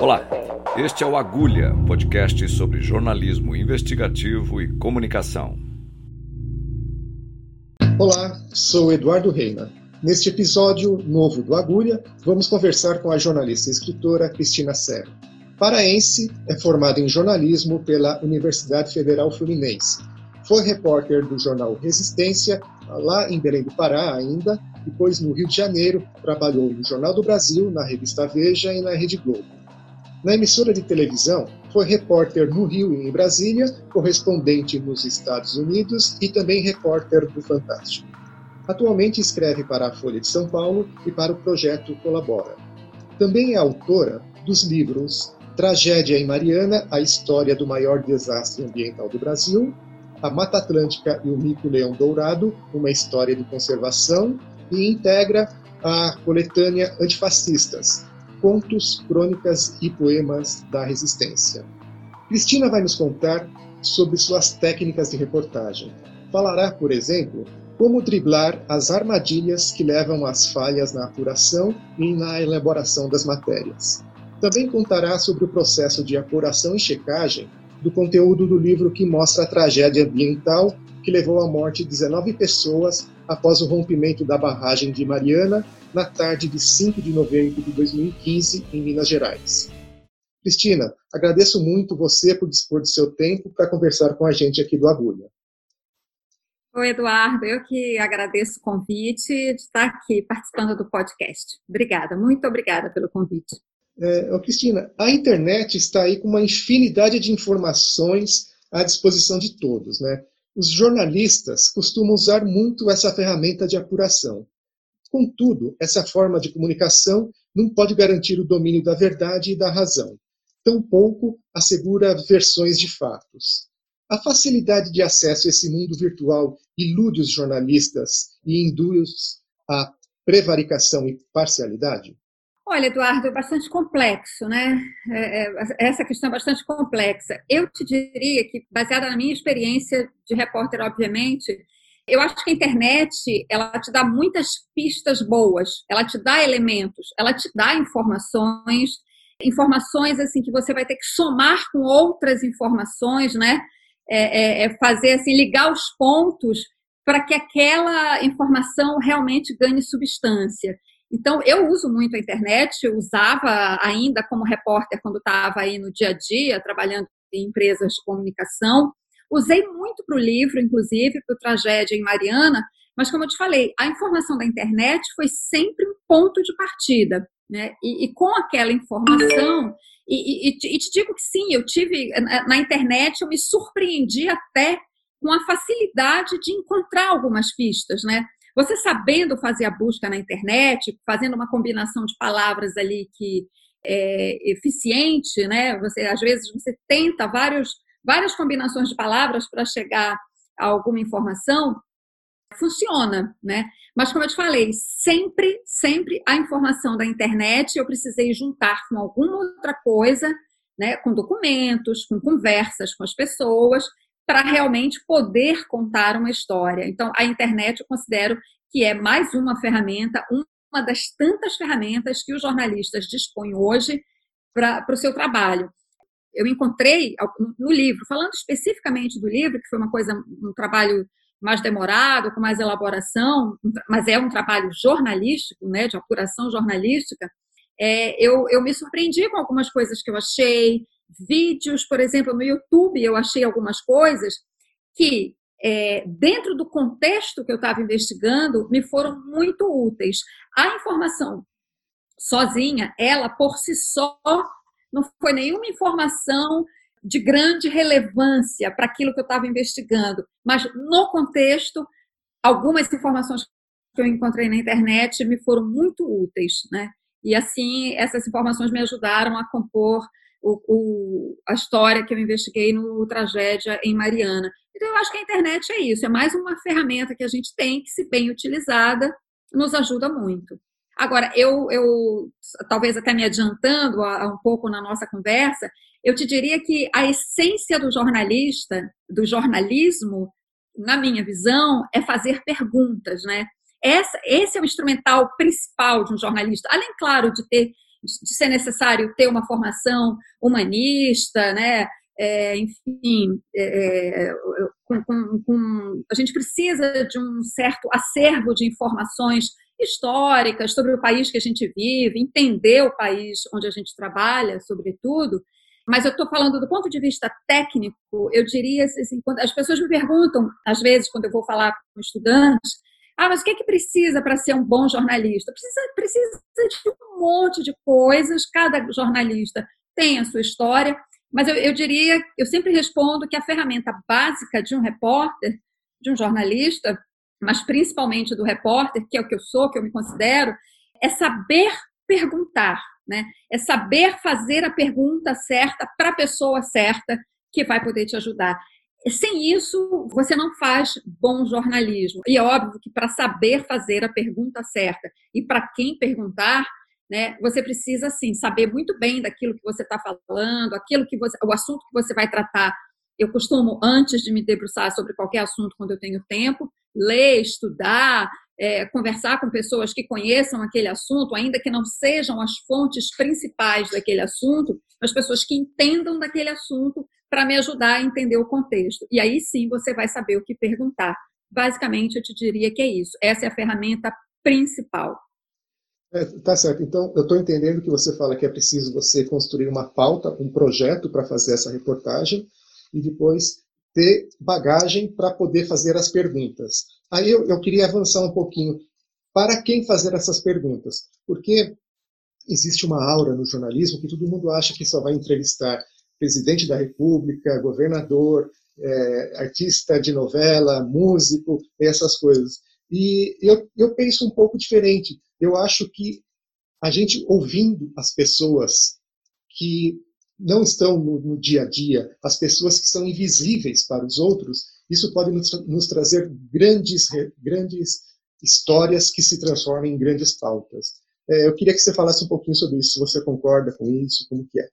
Olá, este é o Agulha, podcast sobre jornalismo investigativo e comunicação. Olá, sou Eduardo Reina. Neste episódio novo do Agulha, vamos conversar com a jornalista e escritora Cristina Serra. Paraense, é formada em jornalismo pela Universidade Federal Fluminense. Foi repórter do jornal Resistência, lá em Belém do Pará ainda, depois no Rio de Janeiro, trabalhou no Jornal do Brasil, na revista Veja e na Rede Globo. Na emissora de televisão, foi repórter no Rio e em Brasília, correspondente nos Estados Unidos e também repórter do Fantástico. Atualmente escreve para a Folha de São Paulo e para o projeto Colabora. Também é autora dos livros Tragédia em Mariana, a história do maior desastre ambiental do Brasil, A Mata Atlântica e o Mico-Leão Dourado, uma história de conservação, e integra a coletânea Antifascistas, contos, crônicas e poemas da resistência. Cristina vai nos contar sobre suas técnicas de reportagem. Falará, por exemplo, como driblar as armadilhas que levam às falhas na apuração e na elaboração das matérias. Também contará sobre o processo de apuração e checagem do conteúdo do livro que mostra a tragédia ambiental que levou à morte de 19 pessoas após o rompimento da barragem de Mariana na tarde de 5 de novembro de 2015, em Minas Gerais. Cristina, agradeço muito você por dispor do seu tempo para conversar com a gente aqui do Agulha. Oi, Eduardo, eu que agradeço o convite de estar aqui participando do podcast. Obrigada, muito obrigada pelo convite. É, Cristina, a internet está aí com uma infinidade de informações à disposição de todos, né? Os jornalistas costumam usar muito essa ferramenta de apuração. Contudo, essa forma de comunicação não pode garantir o domínio da verdade e da razão. Tampouco assegura versões de fatos. A facilidade de acesso a esse mundo virtual ilude os jornalistas e induz a prevaricação e parcialidade? Olha, Eduardo, é bastante complexo, né? É, é, essa questão é bastante complexa. Eu te diria que, baseada na minha experiência de repórter, obviamente, eu acho que a internet ela te dá muitas pistas boas, ela te dá elementos, ela te dá informações, informações assim que você vai ter que somar com outras informações, né? É, é, é fazer assim ligar os pontos para que aquela informação realmente ganhe substância. Então, eu uso muito a internet, usava ainda como repórter quando estava aí no dia a dia, trabalhando em empresas de comunicação. Usei muito para o livro, inclusive, para o Tragédia em Mariana, mas como eu te falei, a informação da internet foi sempre um ponto de partida. Né? E, e com aquela informação, e, e, e, te digo que sim, eu tive na internet, eu me surpreendi até com a facilidade de encontrar algumas pistas, né? Você sabendo fazer a busca na internet, fazendo uma combinação de palavras ali que é eficiente, né? Você às vezes você tenta vários, várias combinações de palavras para chegar a alguma informação, funciona, né? Mas como eu te falei, sempre, sempre a informação da internet eu precisei juntar com alguma outra coisa, né? Com documentos, com conversas com as pessoas para realmente poder contar uma história. Então, a internet eu considero que é mais uma ferramenta, uma das tantas ferramentas que os jornalistas dispõem hoje para o seu trabalho. Eu encontrei no livro, falando especificamente do livro, que foi uma coisa, um trabalho mais demorado, com mais elaboração, mas é um trabalho jornalístico, né, de apuração jornalística, é, eu, eu me surpreendi com algumas coisas que eu achei, vídeos, por exemplo, no YouTube eu achei algumas coisas que, é, dentro do contexto que eu estava investigando, me foram muito úteis. A informação sozinha, ela por si só, não foi nenhuma informação de grande relevância para aquilo que eu estava investigando, mas no contexto, algumas informações que eu encontrei na internet me foram muito úteis, né? E assim, essas informações me ajudaram a compor o, o, a história que eu investiguei no Tragédia em Mariana. Então, eu acho que a internet é isso, é mais uma ferramenta que a gente tem que, se bem utilizada, nos ajuda muito. Agora, eu, eu talvez até me adiantando a, a um pouco na nossa conversa, eu te diria que a essência do jornalista, do jornalismo, na minha visão, é fazer perguntas, né? essa, esse é o instrumental principal de um jornalista, além, claro, de ter de ser necessário ter uma formação humanista, né? É, enfim, é, é, com, com, com, a gente precisa de um certo acervo de informações históricas sobre o país que a gente vive, entender o país onde a gente trabalha, sobretudo. Mas eu estou falando do ponto de vista técnico, eu diria assim, quando as pessoas me perguntam, às vezes, quando eu vou falar com estudantes, ah, mas o que é que precisa para ser um bom jornalista? Precisa, precisa de um monte de coisas, cada jornalista tem a sua história, mas eu, eu diria, eu sempre respondo que a ferramenta básica de um repórter, de um jornalista, mas principalmente do repórter, que é o que eu sou, que eu me considero, é saber perguntar, né? É saber fazer a pergunta certa para a pessoa certa que vai poder te ajudar. Sem isso, você não faz bom jornalismo. E é óbvio que para saber fazer a pergunta certa e para quem perguntar, né, você precisa sim saber muito bem daquilo que você está falando, aquilo que você, o assunto que você vai tratar. Eu costumo, antes de me debruçar sobre qualquer assunto, quando eu tenho tempo, ler, estudar, é, conversar com pessoas que conheçam aquele assunto, ainda que não sejam as fontes principais daquele assunto, mas pessoas que entendam daquele assunto para me ajudar a entender o contexto. E aí sim você vai saber o que perguntar. Basicamente, eu te diria que é isso. Essa é a ferramenta principal. É, tá certo. Então, eu estou entendendo que você fala que é preciso você construir uma pauta, um projeto para fazer essa reportagem e depois ter bagagem para poder fazer as perguntas. Aí eu, eu queria avançar um pouquinho. Para quem fazer essas perguntas? Porque existe uma aura no jornalismo que todo mundo acha que só vai entrevistar presidente da República, governador, é, artista de novela, músico, essas coisas. E eu, eu penso um pouco diferente. Eu acho que a gente ouvindo as pessoas que não estão no, no, dia a dia, as pessoas que são invisíveis para os outros, isso pode nos, nos trazer grandes, grandes histórias que se transformam em grandes pautas. É, eu queria que você falasse um pouquinho sobre isso, se você concorda com isso, como que é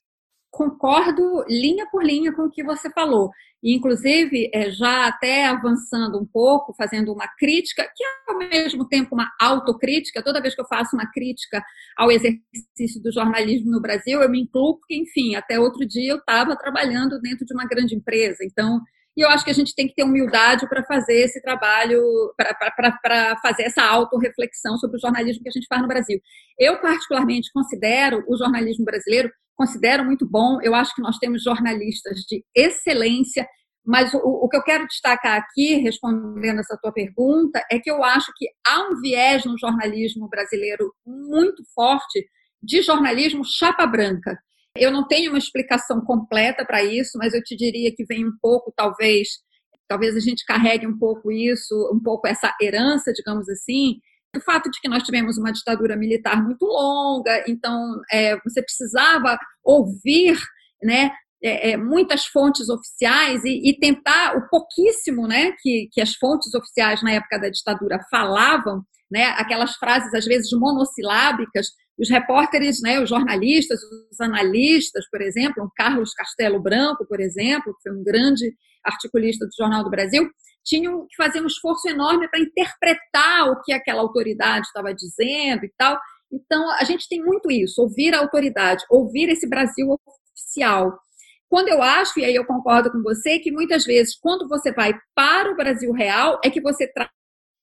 concordo linha por linha com o que você falou. Inclusive, é, já até avançando um pouco, fazendo uma crítica, que é ao mesmo tempo uma autocrítica, toda vez que eu faço uma crítica ao exercício do jornalismo no Brasil, eu me incluo, porque, enfim, até outro dia eu estava trabalhando dentro de uma grande empresa. Então, e eu acho que a gente tem que ter humildade para fazer esse trabalho, para fazer essa autorreflexão sobre o jornalismo que a gente faz no Brasil. Eu, particularmente, considero o jornalismo brasileiro considero muito bom. Eu acho que nós temos jornalistas de excelência, mas o, o, que eu quero destacar aqui, respondendo essa tua pergunta, é que eu acho que há um viés no jornalismo brasileiro muito forte de jornalismo chapa branca. Eu não tenho uma explicação completa para isso, mas eu te diria que vem um pouco, talvez, talvez a gente carregue um pouco isso, um pouco essa herança, digamos assim, o fato de que nós tivemos uma ditadura militar muito longa, então é, você precisava ouvir né, é, é, muitas fontes oficiais e, e, tentar o pouquíssimo né, que, que as fontes oficiais na época da ditadura falavam, né, aquelas frases às vezes monossilábicas, os repórteres, né, os jornalistas, os analistas, por exemplo, o Carlos Castelo Branco, por exemplo, que foi um grande articulista do Jornal do Brasil, tinham que fazer um esforço enorme para interpretar o que aquela autoridade estava dizendo e tal. Então, a gente tem muito isso, ouvir a autoridade, ouvir esse Brasil oficial. Quando eu acho, e aí eu concordo com você, que muitas vezes, quando você vai para o Brasil real, é que você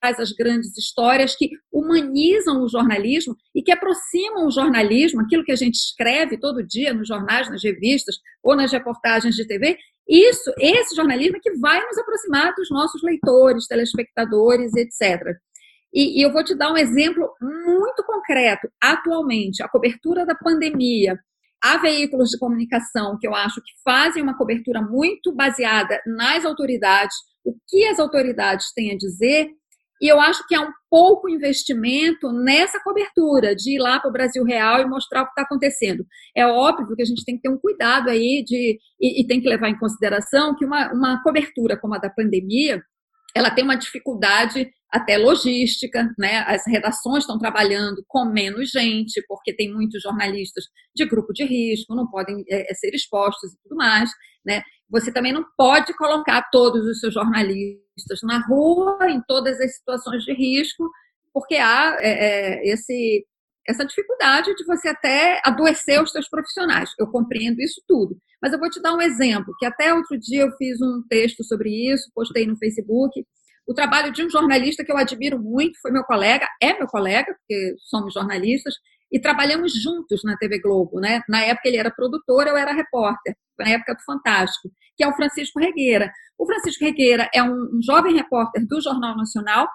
traz as grandes histórias que humanizam o jornalismo e que aproximam o jornalismo, aquilo que a gente escreve todo dia nos jornais, nas revistas ou nas reportagens de TV, isso, esse jornalismo é que vai nos aproximar dos nossos leitores, telespectadores, etc. E, e, eu vou te dar um exemplo muito concreto. Atualmente, a cobertura da pandemia, há veículos de comunicação que eu acho que fazem uma cobertura muito baseada nas autoridades, o que as autoridades têm a dizer, e eu acho que há um pouco investimento nessa cobertura, de ir lá para o Brasil Real e mostrar o que está acontecendo. É óbvio que a gente tem que ter um cuidado aí de, e, e tem que levar em consideração que uma, uma cobertura como a da pandemia, ela tem uma dificuldade até logística, né? As redações estão trabalhando com menos gente, porque tem muitos jornalistas de grupo de risco, não podem é, ser expostos e tudo mais, né? Você também não pode colocar todos os seus jornalistas na rua, em todas as situações de risco, porque há é, é, esse, essa dificuldade de você até adoecer os seus profissionais. Eu compreendo isso tudo. Mas eu vou te dar um exemplo, que até outro dia eu fiz um texto sobre isso, postei no Facebook. O trabalho de um jornalista que eu admiro muito, foi meu colega, é meu colega, porque somos jornalistas, e trabalhamos juntos na TV Globo, né? Na época ele era produtor, eu era repórter, na época do Fantástico, que é o Francisco Regueira. O Francisco Regueira é um, jovem repórter do Jornal Nacional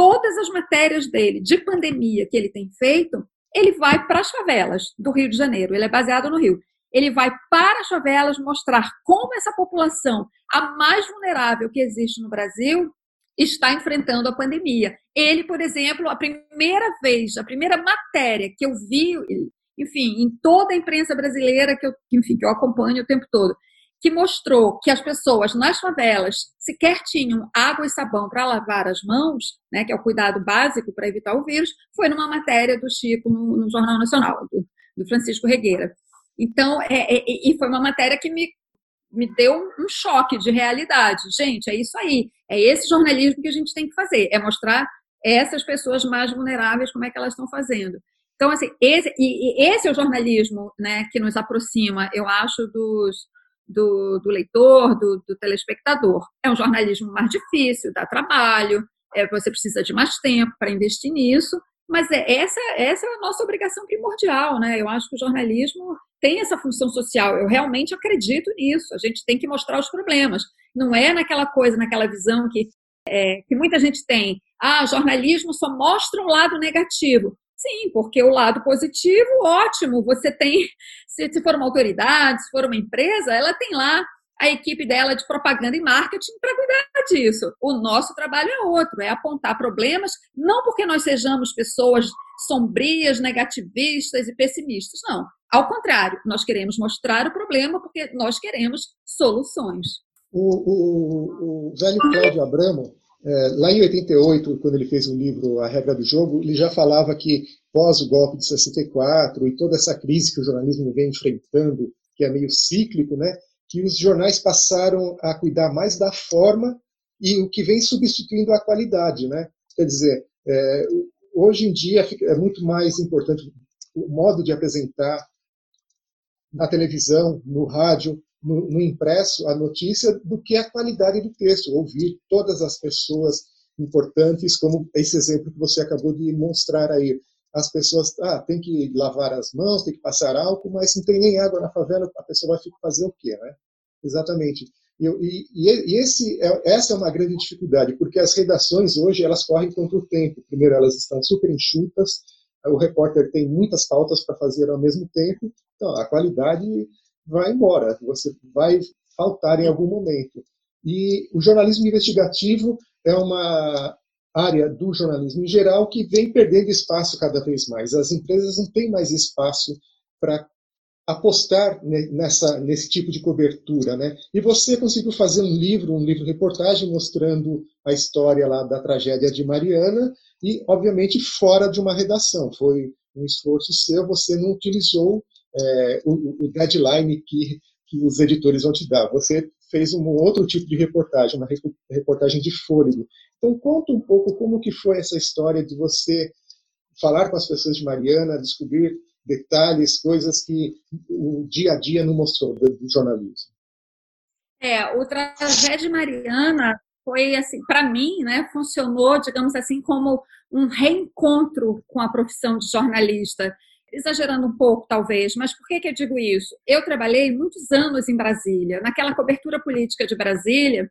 todas as matérias dele de pandemia que ele tem feito, ele vai para as favelas do Rio de Janeiro. Ele é baseado no Rio. Ele vai para as favelas mostrar como essa população, a mais vulnerável que existe no Brasil, está enfrentando a pandemia. Ele, por exemplo, a primeira vez, a primeira matéria que eu vi, enfim, em toda a imprensa brasileira que eu, enfim, que eu acompanho o tempo todo, que mostrou que as pessoas nas favelas sequer tinham água e sabão para lavar as mãos, né, que é o cuidado básico para evitar o vírus, foi numa matéria do Chico no, no Jornal Nacional, do, do Francisco Regueira. Então, é, é, e foi uma matéria que me me deu um choque de realidade. Gente, é isso aí. É esse jornalismo que a gente tem que fazer. É mostrar essas pessoas mais vulneráveis como é que elas estão fazendo. Então, assim, esse, e, e esse é o jornalismo né, que nos aproxima, eu acho, dos, do, do leitor, do, do, telespectador. É um jornalismo mais difícil, dá trabalho, é, você precisa de mais tempo para investir nisso, mas é, essa, essa é a nossa obrigação primordial, né? Eu acho que o jornalismo tem essa função social. Eu realmente acredito nisso. A gente tem que mostrar os problemas. Não é naquela coisa, naquela visão que, é, que muita gente tem. Ah, jornalismo só mostra o lado negativo. Sim, porque o lado positivo, ótimo. Você tem, se, se for uma autoridade, se for uma empresa, ela tem lá a equipe dela de propaganda e marketing para cuidar disso. O nosso trabalho é outro, é apontar problemas, não porque nós sejamos pessoas sombrias, negativistas e pessimistas, não. Ao contrário, nós queremos mostrar o problema porque nós queremos soluções. O, o, o velho Cláudio Abramo, é, lá em 88, quando ele fez o livro A Regra do Jogo, ele já falava que pós o golpe de 64 e toda essa crise que o jornalismo vem enfrentando, que é meio cíclico, né, que os jornais passaram a cuidar mais da forma e o que vem substituindo a qualidade, né? Quer dizer, é, hoje em dia é muito mais importante o modo de apresentar na televisão, no rádio, no, no, impresso, a notícia, do que a qualidade do texto. Ouvir todas as pessoas importantes, como esse exemplo que você acabou de mostrar aí. As pessoas, ah, tem que lavar as mãos, tem que passar álcool, mas não tem nem água na favela, a pessoa vai fazer o quê, né? Exatamente. E, e, e esse é, essa é uma grande dificuldade, porque as redações hoje elas correm contra o tempo. Primeiro, elas estão super enxutas, o repórter tem muitas pautas para fazer ao mesmo tempo, então a qualidade vai embora, você vai faltar em algum momento. E o jornalismo investigativo é uma área do jornalismo em geral que vem perdendo espaço cada vez mais. As empresas não têm mais espaço para apostar nessa, nesse tipo de cobertura, né? E você conseguiu fazer um livro, um livro reportagem mostrando a história lá da tragédia de Mariana e, obviamente, fora de uma redação. Foi um esforço seu, você não utilizou é, o, o, deadline que, que os editores vão te dar. Você fez um outro tipo de reportagem, uma reportagem de fôlego. Então, conta um pouco como que foi essa história de você falar com as pessoas de Mariana, descobrir detalhes, coisas que o dia a dia não mostrou do, do jornalismo. É, o Tragédia Mariana foi assim, para mim, né, funcionou, digamos assim, como um reencontro com a profissão de jornalista. Exagerando um pouco, talvez, mas por que, que eu digo isso? Eu trabalhei muitos anos em Brasília, naquela cobertura política de Brasília,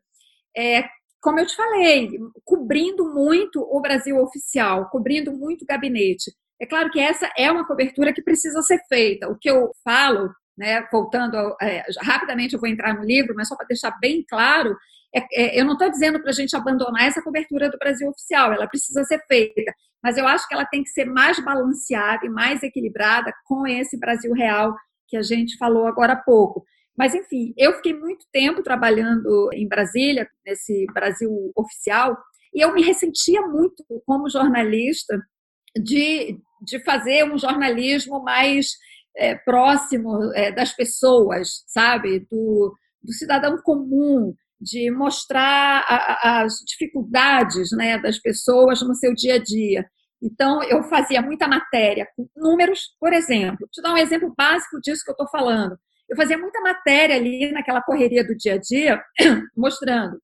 é, como eu te falei, cobrindo muito o Brasil oficial, cobrindo muito o gabinete. É claro que essa é uma cobertura que precisa ser feita. O que eu falo, né, voltando é, rapidamente, eu vou entrar no livro, mas só para deixar bem claro, é, é, eu não estou dizendo para a gente abandonar essa cobertura do Brasil oficial, ela precisa ser feita, mas eu acho que ela tem que ser mais balanceada e mais equilibrada com esse Brasil real que a gente falou agora há pouco. Mas, enfim, eu fiquei muito tempo trabalhando em Brasília, nesse Brasil oficial, e eu me ressentia muito como jornalista de, de fazer um jornalismo mais é, próximo é, das pessoas, sabe? Do, do cidadão comum. de mostrar a, as dificuldades né, das pessoas no seu dia a dia. Então, eu fazia muita matéria com números, por exemplo. Vou te dar um exemplo básico disso que eu estou falando. Eu fazia muita matéria ali naquela correria do dia a dia, mostrando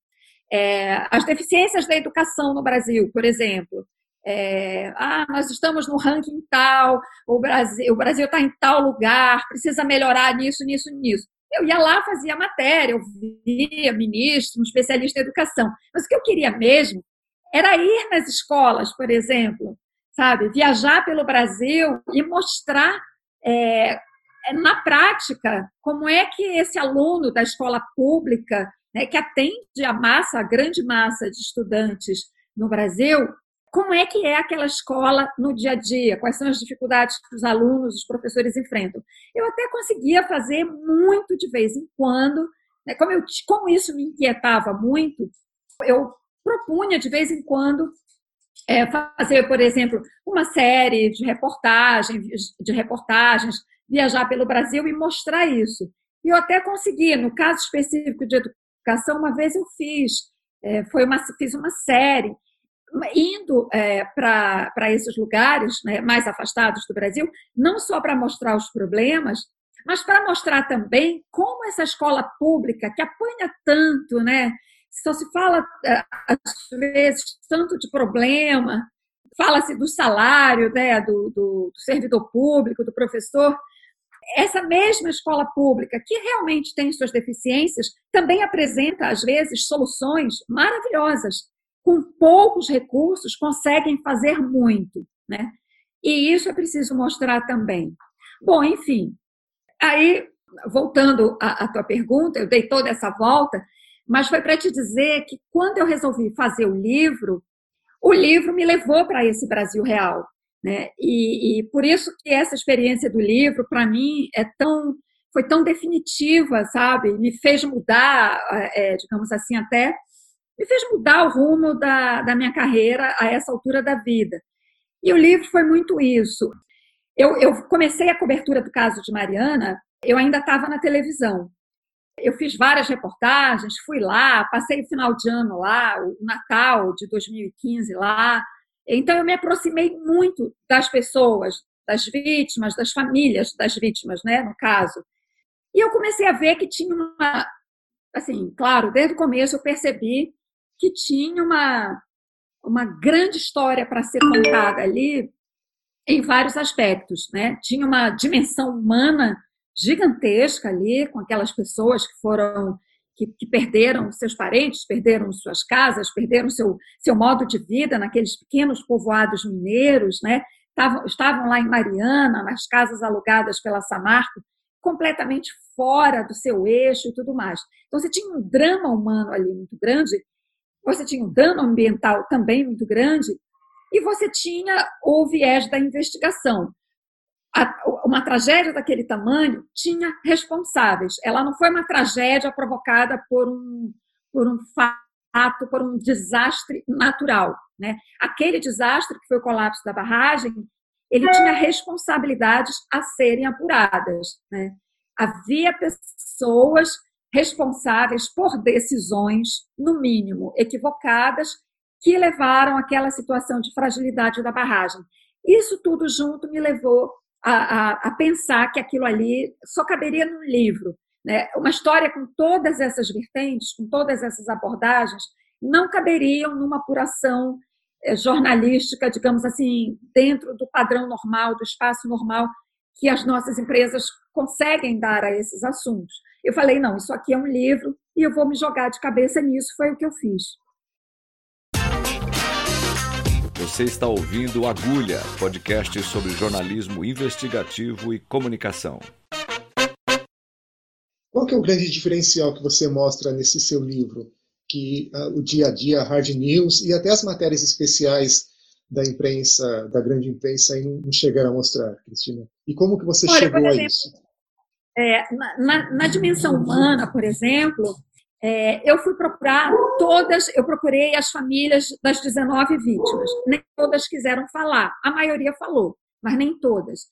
é, as deficiências da educação no Brasil, por exemplo. É, ah, nós estamos no ranking tal, o Brasil o Brasil está em tal lugar, precisa melhorar nisso, nisso, nisso. Eu ia lá, fazia matéria, eu via ministro, um especialista em educação. Mas o que eu queria mesmo era ir nas escolas, por exemplo, sabe? Viajar pelo Brasil e mostrar é, na prática como é que esse aluno da escola pública, né, que atende a massa, a grande massa de estudantes no Brasil, como é que é aquela escola no dia a dia, quais são as dificuldades que os alunos, os professores enfrentam. Eu até conseguia fazer muito de vez em quando, né? como, eu, como isso me inquietava muito, eu propunha de vez em quando é, fazer, por exemplo, uma série de reportagens, de reportagens, viajar pelo Brasil e mostrar isso. E eu até consegui, no caso específico de educação, uma vez eu fiz, é, foi uma, fiz uma série indo é, para esses lugares né, mais afastados do Brasil, não só para mostrar os problemas, mas para mostrar também como essa escola pública, que apanha tanto, né, só se fala, é, às vezes, tanto de problema, fala-se do salário né, do, do, do servidor público, do professor, essa mesma escola pública, que realmente tem suas deficiências, também apresenta, às vezes, soluções maravilhosas com poucos recursos, conseguem fazer muito, né? E isso é preciso mostrar também. Bom, enfim, aí, voltando à, à tua pergunta, eu dei toda essa volta, mas foi para te dizer que quando eu resolvi fazer o livro, o livro me levou para esse Brasil real, né? E, e por isso que essa experiência do livro, para mim, é tão foi tão definitiva, sabe? Me fez mudar, é, digamos assim, até me fez mudar o rumo da, da minha carreira a essa altura da vida. E o livro foi muito isso. Eu, eu comecei a cobertura do caso de Mariana, eu ainda estava na televisão. Eu fiz várias reportagens, fui lá, passei o final de ano lá, o Natal de 2015 lá. Então, eu me aproximei muito das pessoas, das vítimas, das famílias das vítimas, né, no caso. E eu comecei a ver que tinha uma. Assim, claro, desde o começo eu percebi que tinha uma, uma grande história para ser contada ali em vários aspectos. Né? Tinha uma dimensão humana gigantesca ali, com aquelas pessoas que foram que, que, perderam seus parentes, perderam suas casas, perderam seu, seu modo de vida naqueles pequenos povoados mineiros, né? Estavam, estavam lá em Mariana, nas casas alugadas pela Samarco, completamente fora do seu eixo e tudo mais. Então, você tinha um drama humano ali muito grande você tinha um dano ambiental também muito grande, e você tinha o viés da investigação. uma tragédia daquele tamanho tinha responsáveis. Ela não foi uma tragédia provocada por um, por um fato, por um desastre natural. Né? Aquele desastre, que foi o colapso da barragem, ele tinha responsabilidades a serem apuradas. Né? Havia pessoas responsáveis por decisões, no mínimo, equivocadas, que levaram àquela situação de fragilidade da barragem. Isso tudo junto me levou a, a, a pensar que aquilo ali só caberia num livro. Né? Uma história com todas essas vertentes, com todas essas abordagens, não caberiam numa apuração eh, jornalística, digamos assim, dentro do padrão normal, do espaço normal que as nossas empresas conseguem dar a esses assuntos. Eu falei, não, isso aqui é um livro e eu vou me jogar de cabeça nisso, foi o que eu fiz. Você está ouvindo Agulha, podcast sobre jornalismo investigativo e comunicação. Qual que é o grande diferencial que você mostra nesse seu livro? Que uh, o dia a dia, hard news e até as matérias especiais da imprensa, da grande imprensa, aí não, não chegaram a mostrar, Cristina. E como que você Olha, chegou exemplo, a isso? É, na, na, dimensão humana, por exemplo, é, eu fui procurar todas, eu procurei as famílias das 19 vítimas. Nem todas quiseram falar, a maioria falou, mas nem todas.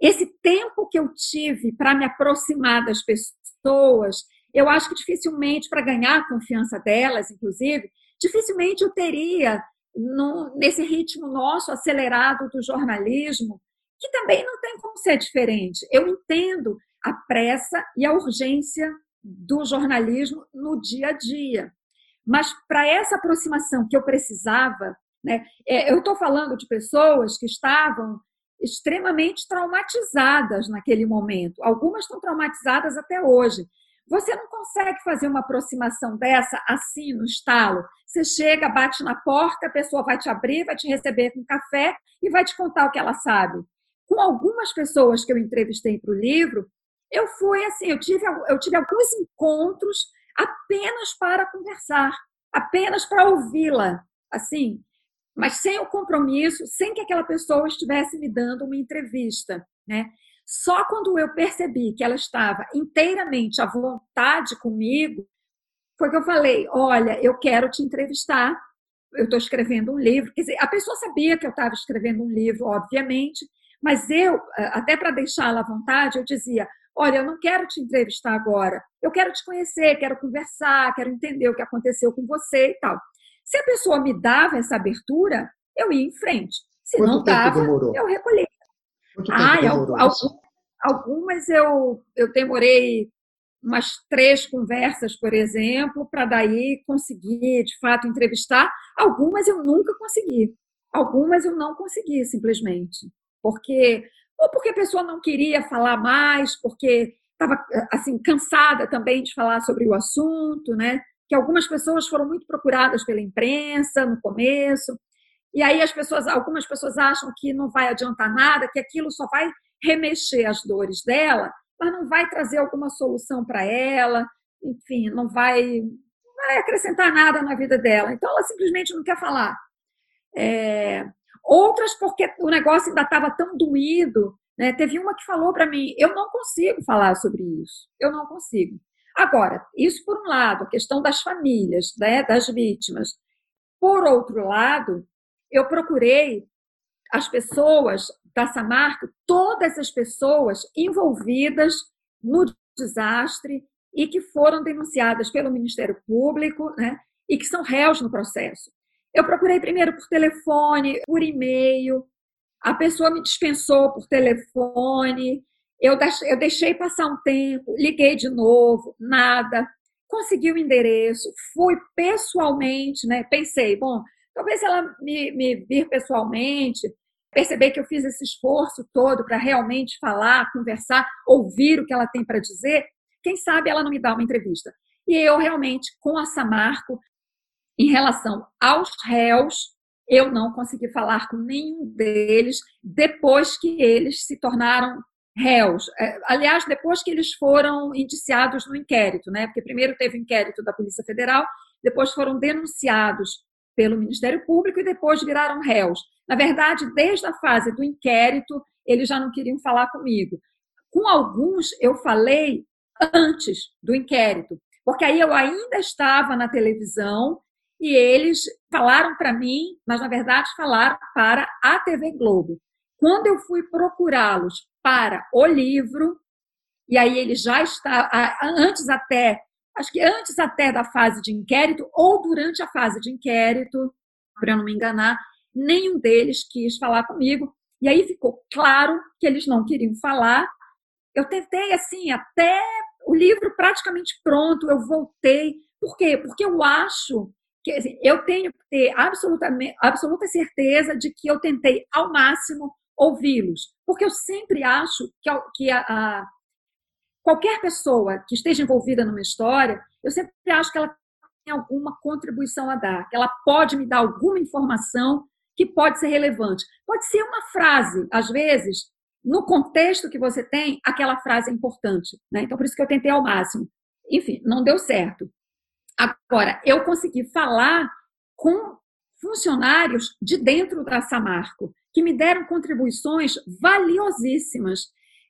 Esse tempo que eu tive para me aproximar das pessoas eu acho que dificilmente, para ganhar a confiança delas, inclusive, dificilmente eu teria, no, nesse ritmo nosso acelerado do jornalismo, que também não tem como ser diferente. Eu entendo a pressa e a urgência do jornalismo no dia a dia. Mas para essa aproximação que eu precisava, né, é, eu estou falando de pessoas que estavam extremamente traumatizadas naquele momento. Algumas estão traumatizadas até hoje. Você não consegue fazer uma aproximação dessa assim no estalo. Você chega, bate na porta, a pessoa vai te abrir, vai te receber com café e vai te contar o que ela sabe. Com algumas pessoas que eu entrevistei para o livro, eu fui assim, eu tive, eu tive alguns encontros apenas para conversar, apenas para ouvi-la, assim, mas sem o compromisso, sem que aquela pessoa estivesse me dando uma entrevista, né? Só quando eu percebi que ela estava inteiramente à vontade comigo, foi que eu falei: Olha, eu quero te entrevistar. Eu estou escrevendo um livro. Quer dizer, a pessoa sabia que eu estava escrevendo um livro, obviamente, mas eu, até para deixá-la à vontade, eu dizia: Olha, eu não quero te entrevistar agora. Eu quero te conhecer, quero conversar, quero entender o que aconteceu com você e tal. Se a pessoa me dava essa abertura, eu ia em frente. Se Quanto não dava, demorou? eu recolhia. Quanto tempo demorou algumas eu, eu demorei umas três conversas, por exemplo, para daí conseguir, de fato, entrevistar. Algumas eu nunca consegui. Algumas eu não consegui, simplesmente. Porque ou porque a pessoa não queria falar mais, porque estava assim cansada também de falar sobre o assunto, né? Que algumas pessoas foram muito procuradas pela imprensa no começo, e aí as pessoas, algumas pessoas acham que não vai adiantar nada, que aquilo só vai remexer as dores dela, mas não vai trazer alguma solução para ela, enfim, não vai, não vai acrescentar nada na vida dela. Então ela simplesmente não quer falar. É, outras porque o negócio ainda estava tão doído. Né? Teve uma que falou para mim: eu não consigo falar sobre isso, eu não consigo. Agora, isso por um lado, a questão das famílias, né, das vítimas. Por outro lado, eu procurei as pessoas da Samarco, todas as pessoas envolvidas no desastre e que foram denunciadas pelo Ministério Público né, e que são réus no processo. Eu procurei primeiro por telefone, por e-mail, a pessoa me dispensou por telefone, eu deixei passar um tempo, liguei de novo, nada. Consegui o endereço, fui pessoalmente, né? Pensei, bom, talvez ela me, me vir pessoalmente, perceber que eu fiz esse esforço todo para realmente falar, conversar, ouvir o que ela tem para dizer, quem sabe ela não me dá uma entrevista. E eu realmente, com a Samarco, em relação aos réus, eu não consegui falar com nenhum deles depois que eles se tornaram réus. É, aliás, depois que eles foram indiciados no inquérito, né? Porque primeiro teve o inquérito da Polícia Federal, depois foram denunciados pelo Ministério Público e depois viraram réus. Na verdade, desde a fase do inquérito, eles já não queriam falar comigo. Com alguns, eu falei antes do inquérito, porque aí eu ainda estava na televisão e eles falaram para mim, mas na verdade falaram para a TV Globo. Quando eu fui procurá-los para o livro, e aí ele já está, antes até, acho que antes até da fase de inquérito, ou durante a fase de inquérito, para não me enganar, nenhum deles quis falar comigo. E aí ficou claro que eles não queriam falar. Eu tentei, assim, até o livro praticamente pronto, eu voltei. Por quê? Porque eu acho que assim, eu tenho que ter absolutamente, absoluta certeza de que eu tentei ao máximo ouvi-los. Porque eu sempre acho que, que a, a, qualquer pessoa que esteja envolvida numa história, eu sempre acho que ela tem alguma contribuição a dar, que ela pode me dar alguma informação que pode ser relevante. Pode ser uma frase, às vezes, no contexto que você tem, aquela frase é importante. Né? Então, por isso que eu tentei ao máximo. Enfim, não deu certo. Agora, eu consegui falar com funcionários de dentro da Samarco, que me deram contribuições valiosíssimas.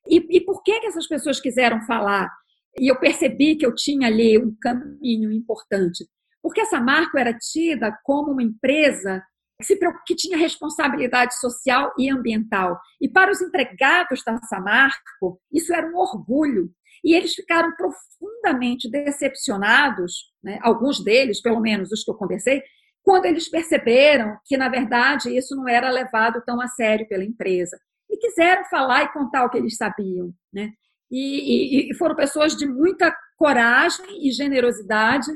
E, e por que, que essas pessoas quiseram falar? E eu percebi que eu tinha ali um caminho importante. Porque a Samarco era tida como uma empresa que tinha responsabilidade social e ambiental. E para os empregados da Samarco, isso era um orgulho. E eles ficaram profundamente decepcionados, né, alguns deles, pelo menos os que eu conversei, quando eles perceberam que, na verdade, isso não era levado tão a sério pela empresa. E quiseram falar e contar o que eles sabiam. Né? E, e, e foram pessoas de muita coragem e generosidade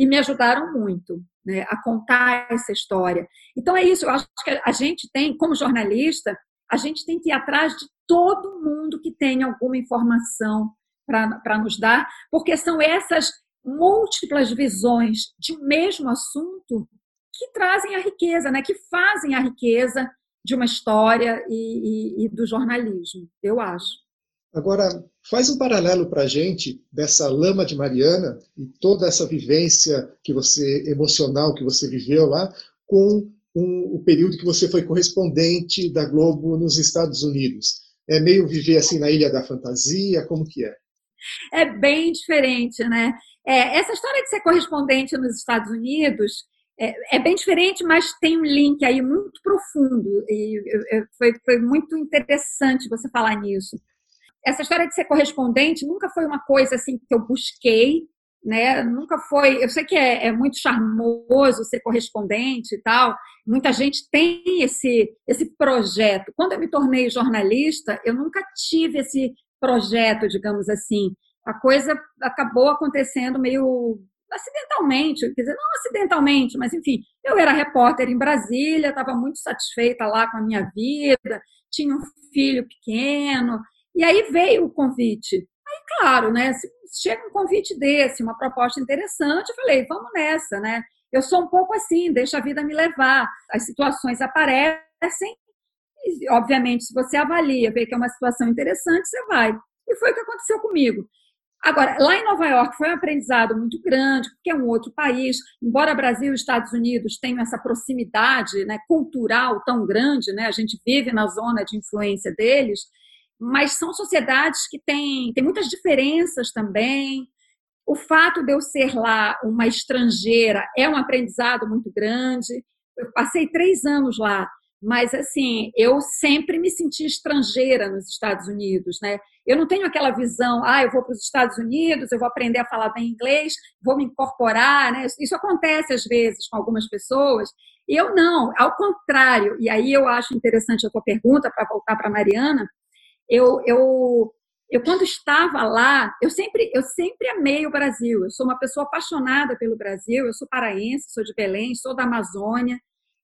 e me ajudaram muito né, a contar essa história. Então é isso, eu acho que a gente tem, como jornalista, a gente tem que ir atrás de todo mundo que tem alguma informação para nos dar, porque são essas múltiplas visões de um mesmo assunto que trazem a riqueza, né, que fazem a riqueza de uma história e, e, e do jornalismo, eu acho. Agora, faz um paralelo para a gente dessa lama de Mariana e toda essa vivência que você emocional que você viveu lá com um, o período que você foi correspondente da Globo nos Estados Unidos. É meio viver assim na Ilha da Fantasia, como que é? É bem diferente, né? É, essa história de ser correspondente nos Estados Unidos é, é, bem diferente, mas tem um link aí muito profundo e foi, foi muito interessante você falar nisso essa história de ser correspondente nunca foi uma coisa assim que eu busquei, né? Nunca foi. Eu sei que é, é, muito charmoso ser correspondente e tal. Muita gente tem esse esse projeto. Quando eu me tornei jornalista, eu nunca tive esse projeto, digamos assim. A coisa acabou acontecendo meio acidentalmente, quer dizer, não acidentalmente, mas enfim, eu era repórter em Brasília, estava muito satisfeita lá com a minha vida, tinha um filho pequeno, e aí veio o convite. Aí, claro, né? Chega um convite desse, uma proposta interessante, eu falei, vamos nessa, né? Eu sou um pouco assim, deixa a vida me levar. As situações aparecem, e, obviamente, se você avalia, vê que é uma situação interessante, você vai. E foi o que aconteceu comigo. Agora, lá em Nova York foi um aprendizado muito grande, porque é um outro país. Embora Brasil e Estados Unidos tenham essa proximidade né, cultural tão grande, né, a gente vive na zona de influência deles, mas são sociedades que têm, têm muitas diferenças também. O fato de eu ser lá uma estrangeira é um aprendizado muito grande. Eu passei três anos lá, mas assim, eu sempre me senti estrangeira nos Estados Unidos, né? Eu não tenho aquela visão, ah, eu vou para os Estados Unidos, eu vou aprender a falar bem inglês, vou me incorporar, né? Isso acontece às vezes com algumas pessoas. Eu não, ao contrário. E aí eu acho interessante a tua pergunta para voltar para Mariana eu, eu, eu quando estava lá, eu sempre, eu sempre amei o Brasil. Eu sou uma pessoa apaixonada pelo Brasil. Eu sou paraense, sou de Belém, sou da Amazônia.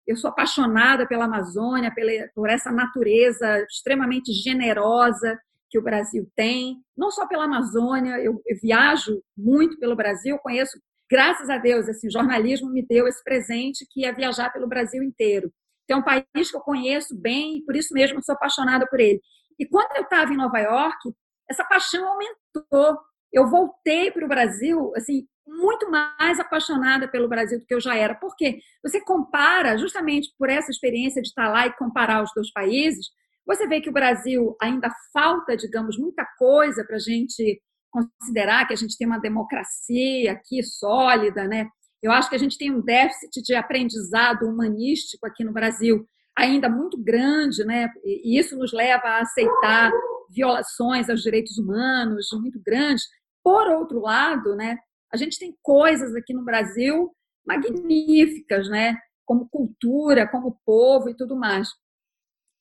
Eu sou apaixonada pela Amazônia, pela, por essa natureza extremamente generosa que o Brasil tem. Não só pela Amazônia, eu, eu viajo muito pelo Brasil, conheço, graças a Deus, assim, o jornalismo me deu esse presente que é viajar pelo Brasil inteiro. Então, é um país que eu conheço bem e por isso mesmo sou apaixonada por ele. E quando eu estava em Nova York, essa paixão aumentou. Eu voltei para o Brasil, assim, muito mais apaixonada pelo Brasil do que eu já era. Por quê? Você compara, justamente por essa experiência de estar lá e comparar os dois países, você vê que o Brasil ainda falta, digamos, muita coisa para a gente considerar que a gente tem uma democracia aqui sólida, né? Eu acho que a gente tem um déficit de aprendizado humanístico aqui no Brasil ainda muito grande, né? E isso nos leva a aceitar violações aos direitos humanos muito grandes. Por outro lado, né, a gente tem coisas aqui no Brasil magníficas, né? Como cultura, como povo e tudo mais.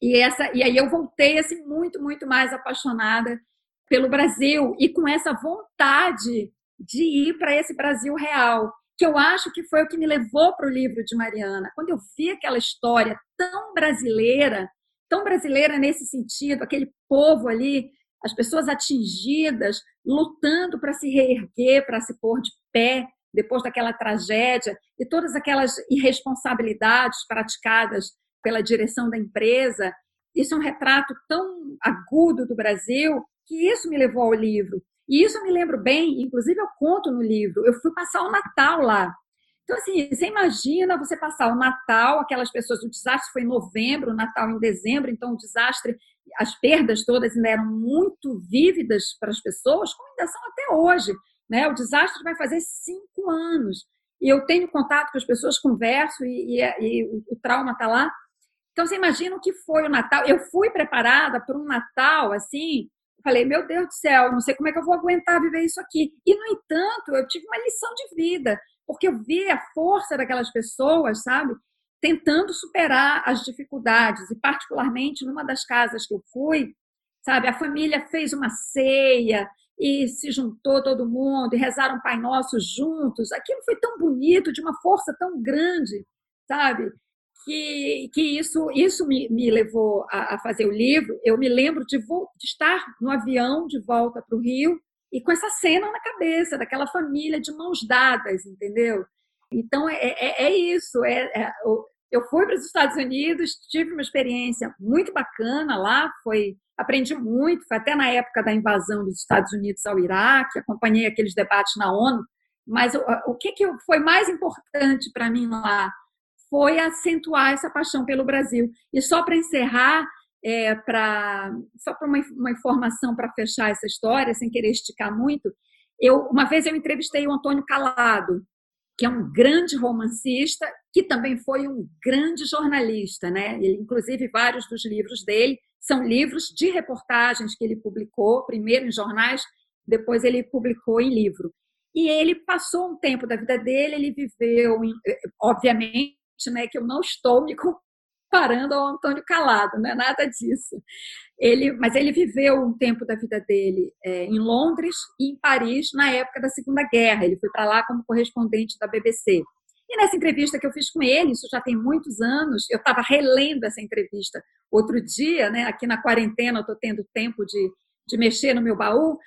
E essa e aí eu voltei assim muito, muito mais apaixonada pelo Brasil e com essa vontade de ir para esse Brasil real que eu acho que foi o que me levou para o livro de Mariana. Quando eu vi aquela história tão brasileira, tão brasileira nesse sentido, aquele povo ali, as pessoas atingidas, lutando para se reerguer, para se pôr de pé depois daquela tragédia e todas aquelas irresponsabilidades praticadas pela direção da empresa. Isso é um retrato tão agudo do Brasil que isso me levou ao livro. E isso eu me lembro bem, inclusive eu conto no livro. Eu fui passar o Natal lá. Então, assim, você imagina você passar o Natal, aquelas pessoas, o desastre foi em novembro, o Natal em dezembro, então o desastre, as perdas todas ainda eram muito vívidas para as pessoas, como ainda são até hoje. Né? O desastre vai fazer cinco anos. e eu tenho contato com as pessoas, converso e, e, e o, o trauma está lá. Então, você imagina o que foi o Natal. Eu fui preparada para um Natal, assim, falei, meu Deus do céu, não sei como é que eu vou aguentar viver isso aqui. E, no entanto, eu tive uma lição de vida, porque eu vi a força daquelas pessoas, sabe? Tentando superar as dificuldades. E, particularmente, numa das casas que eu fui, sabe, a família fez uma ceia e se juntou todo mundo e rezaram Pai Nosso juntos. Aquilo foi tão bonito, de uma força tão grande, sabe? Que, que isso, isso me, me levou a, a, fazer o livro. Eu me lembro de, de estar no avião de volta para o Rio e com essa cena na cabeça, daquela família de mãos dadas, entendeu? Então, é, é, é isso. É, é, eu fui para os Estados Unidos, tive uma experiência muito bacana lá, foi aprendi muito, foi até na época da invasão dos Estados Unidos ao Iraque, acompanhei aqueles debates na ONU, mas o, o que, que foi mais importante para mim lá foi acentuar essa paixão pelo Brasil. E só para encerrar, é, pra, só para uma, uma, informação para fechar essa história, sem querer esticar muito, eu uma vez eu entrevistei o Antônio Calado, que é um grande romancista, que também foi um grande jornalista, né? Ele, inclusive, vários dos livros dele são livros de reportagens que ele publicou, primeiro em jornais, depois ele publicou em livro. E ele passou um tempo da vida dele, ele viveu, obviamente, né, que eu não estou me comparando ao Antônio Calado, não é nada disso. Ele, mas ele viveu um tempo da vida dele é, em Londres e em Paris na época da Segunda Guerra. Ele foi para lá como correspondente da BBC. E nessa entrevista que eu fiz com ele, isso já tem muitos anos, eu estava relendo essa entrevista outro dia, né, aqui na quarentena, eu estou tendo tempo de, de mexer no meu baú.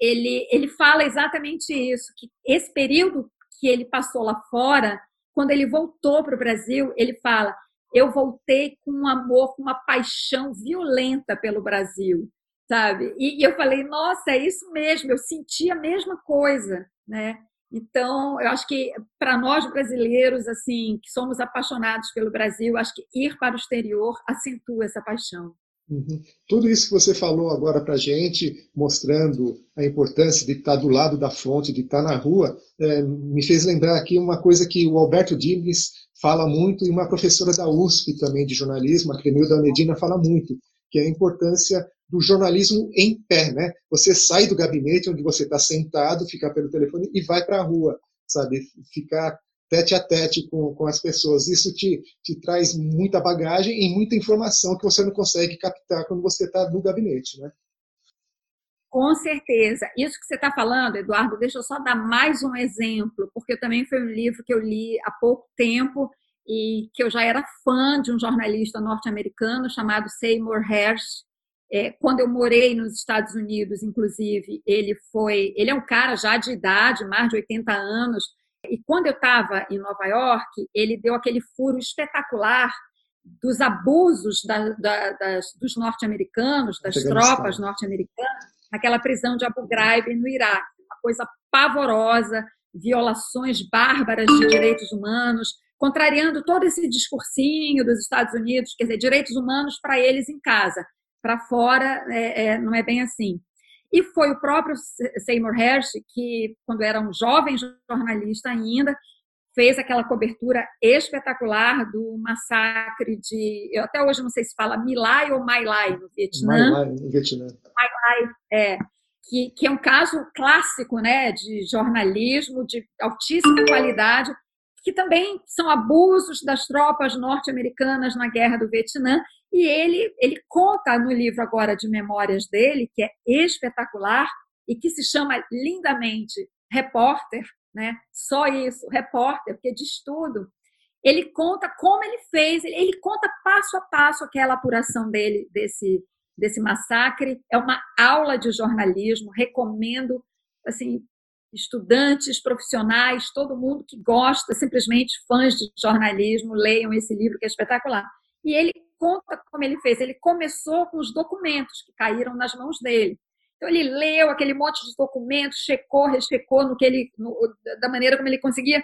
Ele, ele fala exatamente isso, que esse período que ele passou lá fora quando ele voltou para o Brasil, ele fala: eu voltei com um amor, com uma paixão violenta pelo Brasil, sabe? E, eu falei: nossa, é isso mesmo, eu senti a mesma coisa, né? Então, eu acho que para nós brasileiros, assim, que somos apaixonados pelo Brasil, acho que ir para o exterior acentua essa paixão. Uhum. Tudo isso que você falou agora para a gente, mostrando a importância de estar do lado da fonte, de estar na rua, é, me fez lembrar aqui uma coisa que o Alberto Diniz fala muito, e uma professora da USP também de jornalismo, a Cremilda Medina, fala muito, que é a importância do jornalismo em pé. Né? Você sai do gabinete onde você está sentado, ficar pelo telefone e vai para a rua, sabe? Ficar tete a tete com, com as pessoas. Isso te, te traz muita bagagem e muita informação que você não consegue captar quando você está no gabinete, né? Com certeza. Isso que você está falando, Eduardo, deixa eu só dar mais um exemplo, porque também foi um livro que eu li há pouco tempo e que eu já era fã de um jornalista norte-americano chamado Seymour Hersh. É, quando eu morei nos Estados Unidos, inclusive, ele foi, ele é um cara já de idade, mais de 80 anos, e quando eu estava em Nova York, ele deu aquele furo espetacular dos abusos da, da, das, dos norte-americanos, das tropas norte-americanas, naquela prisão de Abu Ghraib no Iraque. Uma coisa pavorosa, violações bárbaras de direitos humanos, contrariando todo esse discursinho dos Estados Unidos, quer dizer, direitos humanos para eles em casa, para fora é, é, não é bem assim. E foi o próprio Seymour Hersh que, quando era um jovem jornalista ainda, fez aquela cobertura espetacular do massacre de, eu até hoje não sei se fala Milai ou Mai Lai no Vietnã. Mai Lai no Vietnã. Mai Lai, é, que, que é um caso clássico, né, de jornalismo de altíssima qualidade, que também são abusos das tropas norte-americanas na guerra do Vietnã. E ele, ele conta no livro agora de memórias dele, que é espetacular e que se chama lindamente Repórter, né? Só isso, repórter, porque diz tudo. Ele conta como ele fez, ele conta passo a passo aquela apuração dele desse desse massacre. É uma aula de jornalismo, recomendo assim estudantes, profissionais, todo mundo que gosta, simplesmente fãs de jornalismo, leiam esse livro que é espetacular. E ele conta como ele fez. Ele começou com os documentos que caíram nas mãos dele. Então ele leu aquele monte de documentos, checou, rechecou no que ele, no, da maneira como ele conseguia,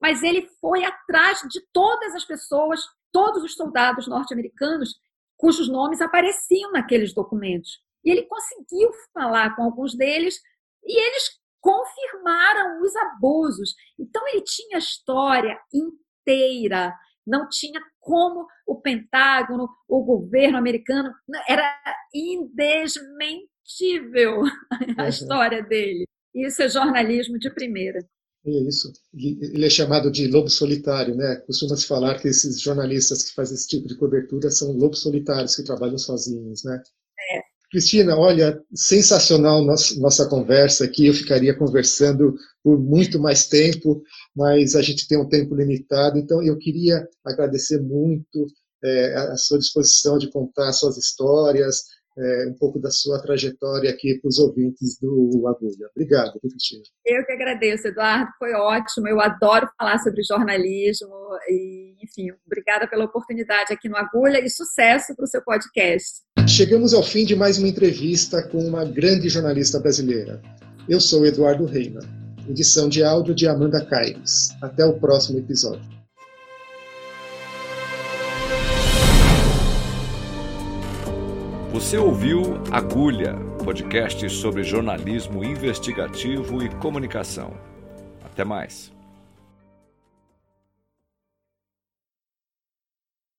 mas ele foi atrás de todas as pessoas, todos os soldados norte-americanos cujos nomes apareciam naqueles documentos. E ele conseguiu falar com alguns deles e eles confirmaram os abusos. Então, ele tinha a história inteira, não tinha como o Pentágono, o governo americano, era indesmentível a história dele. Isso é jornalismo de primeira. É isso. Ele é chamado de lobo solitário, né? Costuma-se falar que esses jornalistas que fazem esse tipo de cobertura são lobos solitários que trabalham sozinhos, né? Cristina, olha, sensacional nossa conversa aqui. Eu ficaria conversando por muito mais tempo, mas a gente tem um tempo limitado. Então, eu queria agradecer muito é, a sua disposição de contar suas histórias, é, um pouco da sua trajetória aqui para os ouvintes do Agulha. Obrigado, Cristina. Eu que agradeço, Eduardo, foi ótimo. Eu adoro falar sobre jornalismo e, enfim, obrigada pela oportunidade aqui no Agulha e sucesso para o seu podcast. Chegamos ao fim de mais uma entrevista com uma grande jornalista brasileira. Eu sou Eduardo Reina, edição de áudio de Amanda Caires. Até o próximo episódio. Você ouviu Agulha, podcast sobre jornalismo investigativo e comunicação. Até mais.